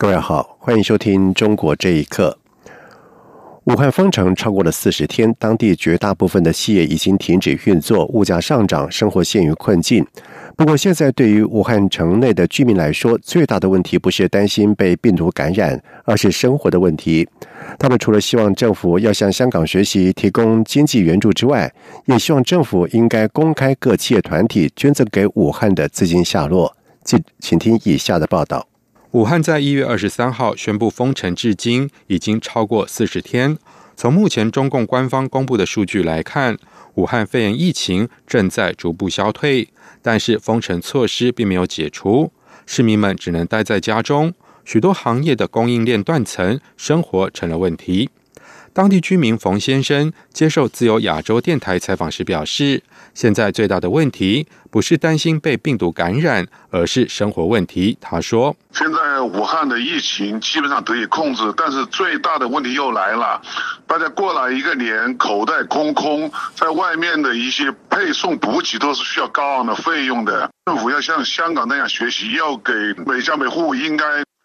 各位好，欢迎收听《中国这一刻》。武汉封城超过了四十天，当地绝大部分的企业已经停止运作，物价上涨，生活陷于困境。不过，现在对于武汉城内的居民来说，最大的问题不是担心被病毒感染，而是生活的问题。他们除了希望政府要向香港学习，提供经济援助之外，也希望政府应该公开各企业团体捐赠给武汉的资金下落。请请听以下的报道。武汉在一月二十三号宣布封城，至今已经超过四十天。从目前中共官方公布的数据来看，武汉肺炎疫情正在逐步消退，但是封城措施并没有解除，市民们只能待在家中，许多行业的供应链断层，生活成了问题。当地居民冯先生接受自由亚洲电台采访时表示，现在最大的问题不是担心被病毒感染，而是生活问题。他说：“现在武汉的疫情基本上得以控制，但是最大的问题又来了。大家过了一个年，口袋空空，在外面的一些配送补给都是需要高昂的费用的。政府要像香港那样学习，要给每家每户应该。”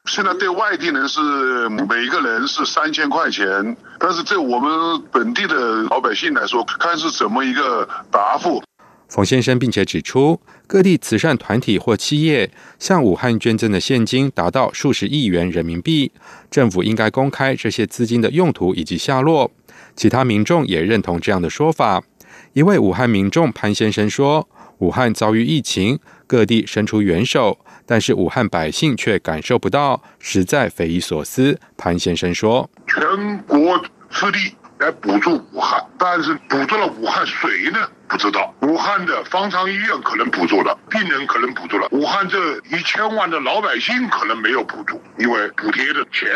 现在对外地人是每个人是三千块钱，但是对我们本地的老百姓来说，看是怎么一个答复。冯先生并且指出，各地慈善团体或企业向武汉捐赠的现金达到数十亿元人民币，政府应该公开这些资金的用途以及下落。其他民众也认同这样的说法。一位武汉民众潘先生说：“武汉遭遇疫情，各地伸出援手。”但是武汉百姓却感受不到，实在匪夷所思。潘先生说：“全国之力来补助武汉，但是补助了武汉谁呢？不知道。武汉的方舱医院可能补助了，病人可能补助了，武汉这一千万的老百姓可能没有补助，因为补贴的钱、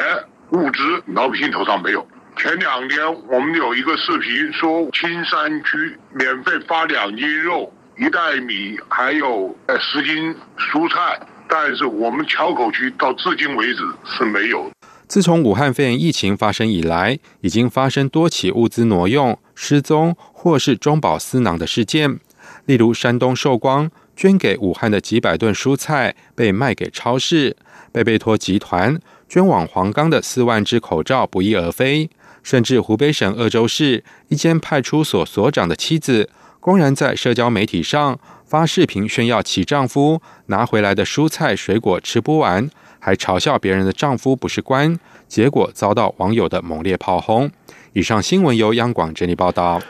物资老百姓头上没有。前两天我们有一个视频说，青山区免费发两斤肉、一袋米，还有呃十斤蔬菜。”但是我们桥口区到至今为止是没有。自从武汉肺炎疫情发生以来，已经发生多起物资挪用、失踪或是中饱私囊的事件。例如，山东寿光捐给武汉的几百吨蔬菜被卖给超市；贝贝托集团捐往黄冈的四万只口罩不翼而飞；甚至湖北省鄂州市一间派出所所长的妻子，公然在社交媒体上。发视频炫耀其丈夫拿回来的蔬菜水果吃不完，还嘲笑别人的丈夫不是官，结果遭到网友的猛烈炮轰。以上新闻由央广整理报道。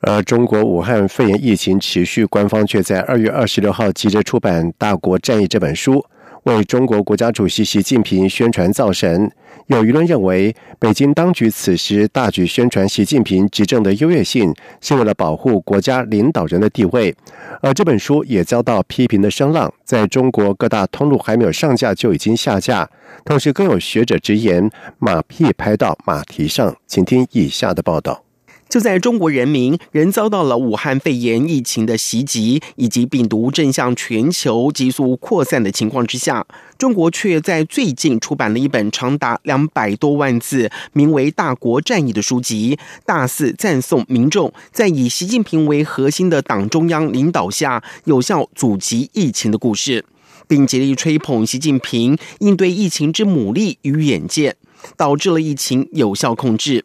而中国武汉肺炎疫情持续，官方却在二月二十六号急着出版《大国战役》这本书。为中国国家主席习近平宣传造神，有舆论认为，北京当局此时大举宣传习近平执政的优越性，是为了保护国家领导人的地位。而这本书也遭到批评的声浪，在中国各大通路还没有上架就已经下架。同时，更有学者直言，马屁拍到马蹄上。请听以下的报道。就在中国人民仍遭到了武汉肺炎疫情的袭击，以及病毒正向全球急速扩散的情况之下，中国却在最近出版了一本长达两百多万字、名为《大国战役》的书籍，大肆赞颂民众在以习近平为核心的党中央领导下有效阻击疫情的故事，并竭力吹捧习近平应对疫情之努力与远见，导致了疫情有效控制。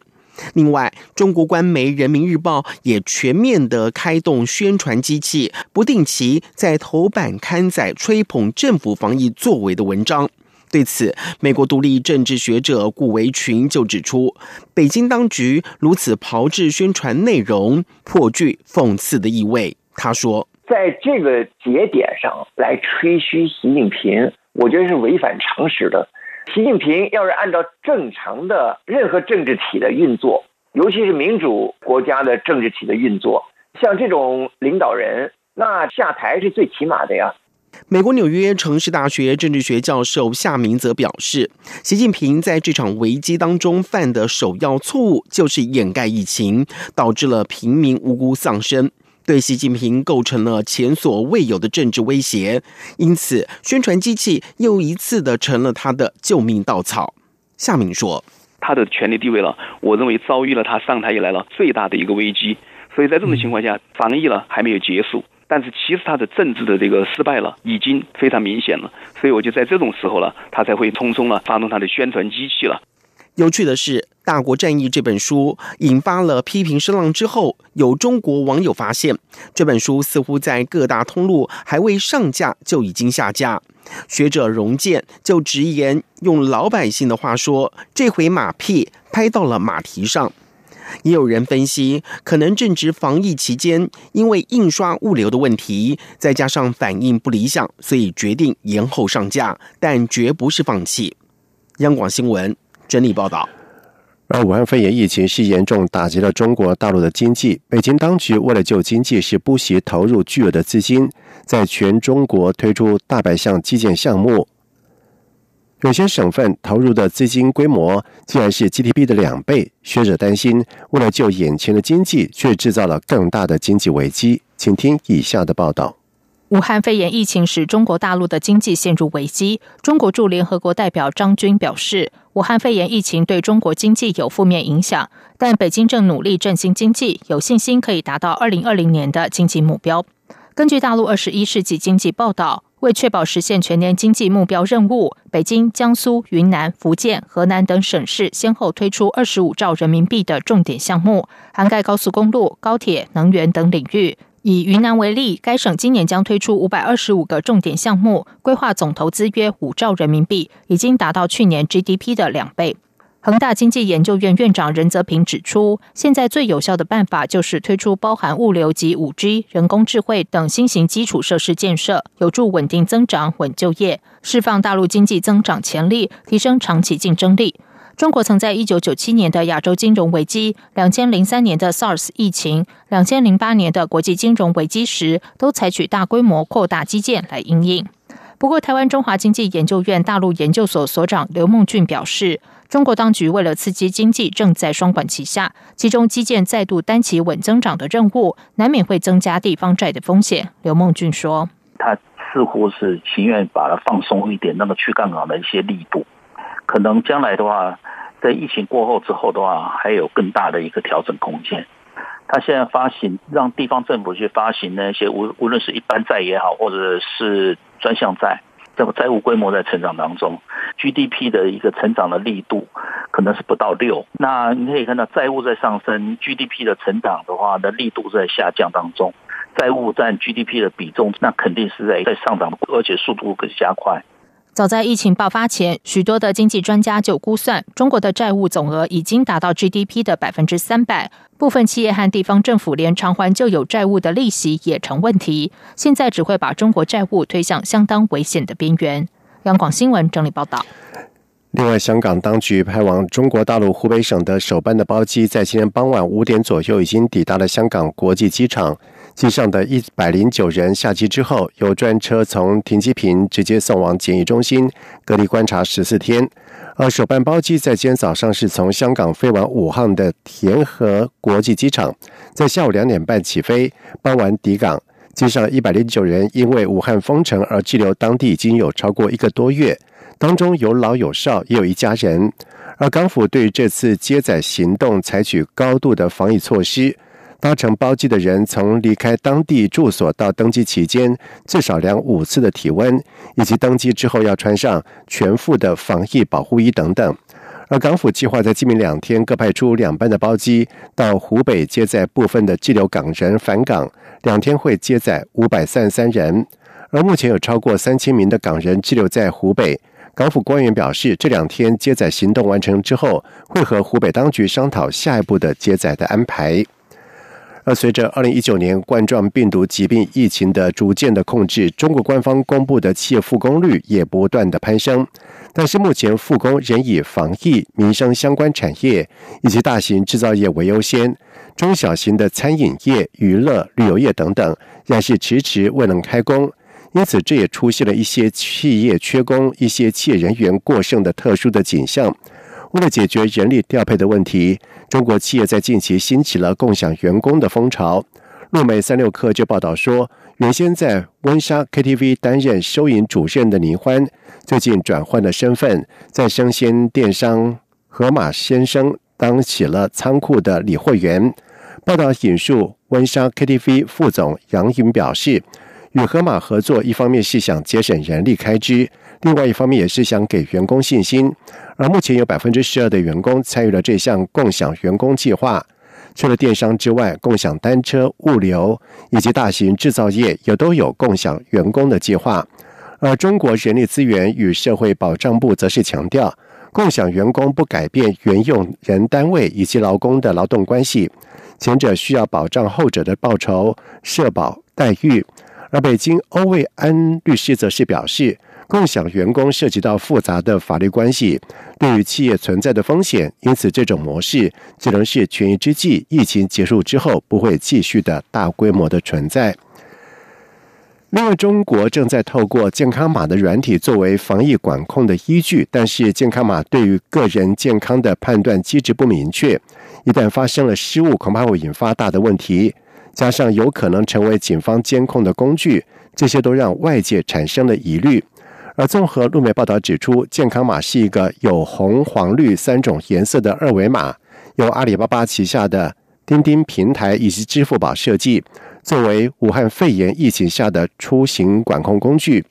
另外，中国官媒《人民日报》也全面的开动宣传机器，不定期在头版刊载吹捧政府防疫作为的文章。对此，美国独立政治学者顾维群就指出，北京当局如此炮制宣传内容，颇具讽刺的意味。他说，在这个节点上来吹嘘习近平，我觉得是违反常识的。习近平要是按照正常的任何政治体的运作，尤其是民主国家的政治体的运作，像这种领导人，那下台是最起码的呀。美国纽约城市大学政治学教授夏明则表示，习近平在这场危机当中犯的首要错误就是掩盖疫情，导致了平民无辜丧生，对习近平构成了前所未有的政治威胁。因此，宣传机器又一次的成了他的救命稻草。夏明说：“他的权力地位了，我认为遭遇了他上台以来了最大的一个危机。所以在这种情况下，防疫了还没有结束。”但是其实他的政治的这个失败了，已经非常明显了，所以我就在这种时候了，他才会匆匆了发动他的宣传机器了。有趣的是，《大国战役》这本书引发了批评声浪之后，有中国网友发现这本书似乎在各大通路还未上架就已经下架。学者荣建就直言，用老百姓的话说，这回马屁拍到了马蹄上。也有人分析，可能正值防疫期间，因为印刷物流的问题，再加上反应不理想，所以决定延后上架，但绝不是放弃。央广新闻整理报道。而武汉肺炎疫情是严重打击了中国大陆的经济，北京当局为了救经济，是不惜投入巨额的资金，在全中国推出大百项基建项目。有些省份投入的资金规模竟然是 GDP 的两倍，学者担心，为了救眼前的经济，却制造了更大的经济危机。请听以下的报道：武汉肺炎疫情使中国大陆的经济陷入危机。中国驻联合国代表张军表示，武汉肺炎疫情对中国经济有负面影响，但北京正努力振兴经济，有信心可以达到二零二零年的经济目标。根据大陆二十一世纪经济报道。为确保实现全年经济目标任务，北京、江苏、云南、福建、河南等省市先后推出二十五兆人民币的重点项目，涵盖高速公路、高铁、能源等领域。以云南为例，该省今年将推出五百二十五个重点项目，规划总投资约五兆人民币，已经达到去年 GDP 的两倍。恒大经济研究院院长任泽平指出，现在最有效的办法就是推出包含物流及五 G、人工智慧等新型基础设施建设，有助稳定增长、稳就业，释放大陆经济增长潜力，提升长期竞争力。中国曾在一九九七年的亚洲金融危机、两千零三年的 SARS 疫情、两千零八年的国际金融危机时，都采取大规模扩大基建来应应。不过，台湾中华经济研究院大陆研究所所长刘梦俊表示。中国当局为了刺激经济，正在双管齐下，其中基建再度担起稳增长的任务，难免会增加地方债的风险。刘梦俊说：“他似乎是情愿把它放松一点，那么去杠杆的一些力度，可能将来的话，在疫情过后之后的话，还有更大的一个调整空间。他现在发行，让地方政府去发行那些无无论是一般债也好，或者是专项债。”这个债务规模在成长当中，GDP 的一个成长的力度可能是不到六。那你可以看到债务在上升，GDP 的成长的话的力度在下降当中，债务占 GDP 的比重那肯定是在在上涨，而且速度更加快。早在疫情爆发前，许多的经济专家就估算，中国的债务总额已经达到 GDP 的百分之三百。部分企业和地方政府连偿还旧有债务的利息也成问题，现在只会把中国债务推向相当危险的边缘。央广新闻整理报道。另外，香港当局派往中国大陆湖北省的首班的包机，在今天傍晚五点左右已经抵达了香港国际机场。机上的一百零九人下机之后，由专车从停机坪直接送往检疫中心隔离观察十四天。而首班包机在今天早上是从香港飞往武汉的田河国际机场，在下午两点半起飞，傍晚抵港。机上一百零九人因为武汉封城而滞留当地已经有超过一个多月，当中有老有少，也有一家人。而港府对这次接载行动采取高度的防疫措施。搭乘包机的人从离开当地住所到登机期间，至少量五次的体温，以及登机之后要穿上全副的防疫保护衣等等。而港府计划在今明两天各派出两班的包机到湖北接载部分的滞留港人返港，两天会接载五百三十三人。而目前有超过三千名的港人滞留在湖北。港府官员表示，这两天接载行动完成之后，会和湖北当局商讨下一步的接载的安排。而随着二零一九年冠状病毒疾病疫情的逐渐的控制，中国官方公布的企业复工率也不断的攀升。但是目前复工仍以防疫、民生相关产业以及大型制造业为优先，中小型的餐饮业、娱乐、旅游业等等，仍是迟迟未能开工。因此这也出现了一些企业缺工、一些企业人员过剩的特殊的景象。为了解决人力调配的问题，中国企业在近期兴起了共享员工的风潮。路美三六氪就报道说，原先在温莎 KTV 担任收银主任的倪欢，最近转换了身份，在生鲜电商盒马先生当起了仓库的理货员。报道引述温莎 KTV 副总杨颖表示，与盒马合作，一方面是想节省人力开支，另外一方面也是想给员工信心。而目前有百分之十二的员工参与了这项共享员工计划。除了电商之外，共享单车、物流以及大型制造业也都有共享员工的计划。而中国人力资源与社会保障部则是强调，共享员工不改变原用人单位以及劳工的劳动关系，前者需要保障后者的报酬、社保待遇。而北京欧卫安律师则是表示。共享员工涉及到复杂的法律关系，对于企业存在的风险，因此这种模式只能是权宜之计。疫情结束之后，不会继续的大规模的存在。另外，中国正在透过健康码的软体作为防疫管控的依据，但是健康码对于个人健康的判断机制不明确，一旦发生了失误，恐怕会引发大的问题。加上有可能成为警方监控的工具，这些都让外界产生了疑虑。而综合路媒报道指出，健康码是一个有红、黄、绿三种颜色的二维码，由阿里巴巴旗下的钉钉平台以及支付宝设计，作为武汉肺炎疫情下的出行管控工具。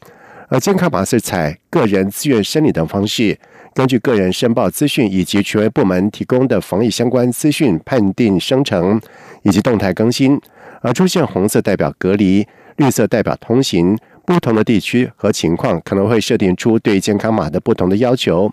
而健康码是采个人自愿申领等方式，根据个人申报资讯以及权威部门提供的防疫相关资讯判定生成以及动态更新。而出现红色代表隔离，绿色代表通行。不同的地区和情况可能会设定出对健康码的不同的要求，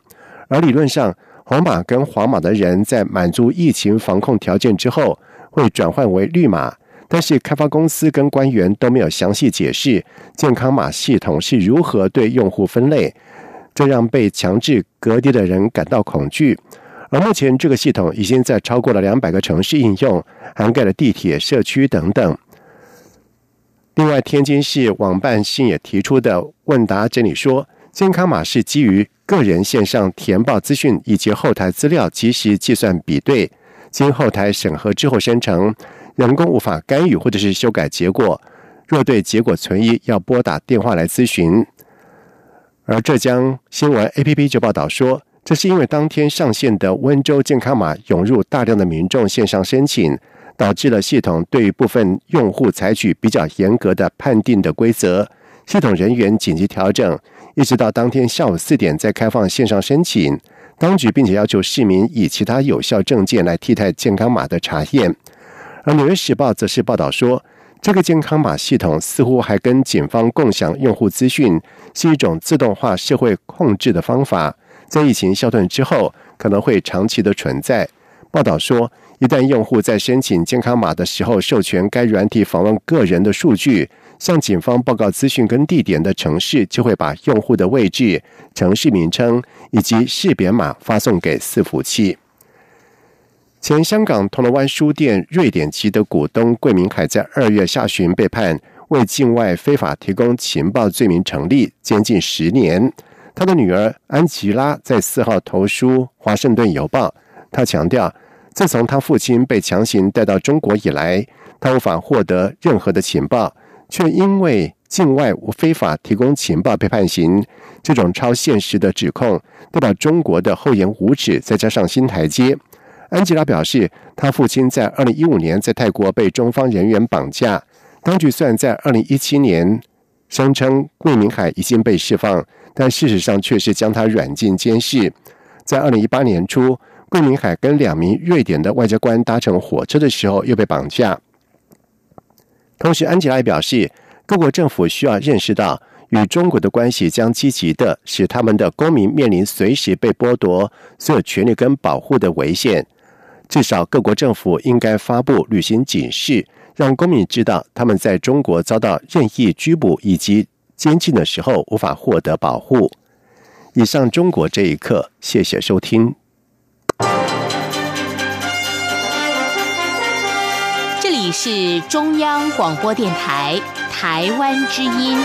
而理论上，红码跟黄码的人在满足疫情防控条件之后，会转换为绿码。但是，开发公司跟官员都没有详细解释健康码系统是如何对用户分类，这让被强制隔离的人感到恐惧。而目前，这个系统已经在超过了两百个城市应用，涵盖了地铁、社区等等。另外，天津市网办信也提出的问答整理说，健康码是基于个人线上填报资讯以及后台资料及时计算比对，经后台审核之后生成，人工无法干预或者是修改结果。若对结果存疑，要拨打电话来咨询。而浙江新闻 APP 就报道说，这是因为当天上线的温州健康码涌入大量的民众线上申请。导致了系统对部分用户采取比较严格的判定的规则，系统人员紧急调整，一直到当天下午四点再开放线上申请。当局并且要求市民以其他有效证件来替代健康码的查验。而《纽约时报》则是报道说，这个健康码系统似乎还跟警方共享用户资讯，是一种自动化社会控制的方法，在疫情消退之后可能会长期的存在。报道说。一旦用户在申请健康码的时候授权该软体访问个人的数据，向警方报告资讯跟地点的城市，就会把用户的位置、城市名称以及识别码发送给伺服器。前香港铜锣湾书店瑞典籍的股东桂明海在二月下旬被判为境外非法提供情报罪名成立，监禁十年。他的女儿安吉拉在四号投书《华盛顿邮报》，他强调。自从他父亲被强行带到中国以来，他无法获得任何的情报，却因为境外无非法提供情报被判刑。这种超现实的指控，代表中国的厚颜无耻，再加上新台阶。安吉拉表示，他父亲在二零一五年在泰国被中方人员绑架，当局虽然在二零一七年声称魏明海已经被释放，但事实上却是将他软禁监视。在二零一八年初。桂明海跟两名瑞典的外交官搭乘火车的时候又被绑架。同时，安吉拉表示，各国政府需要认识到，与中国的关系将积极的使他们的公民面临随时被剥夺所有权利跟保护的危险。至少，各国政府应该发布旅行警示，让公民知道他们在中国遭到任意拘捕以及监禁的时候无法获得保护。以上，中国这一刻，谢谢收听。是中央广播电台台湾之音。